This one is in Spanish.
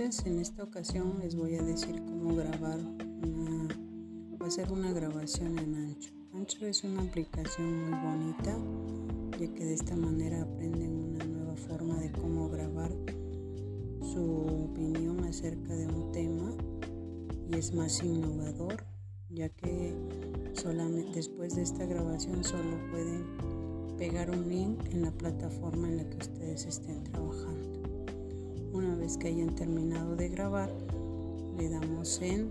En esta ocasión les voy a decir cómo grabar una, va a una grabación en Ancho. Ancho es una aplicación muy bonita, ya que de esta manera aprenden una nueva forma de cómo grabar su opinión acerca de un tema y es más innovador, ya que después de esta grabación solo pueden pegar un link en la plataforma en la que ustedes estén trabajando. Que hayan terminado de grabar, le damos en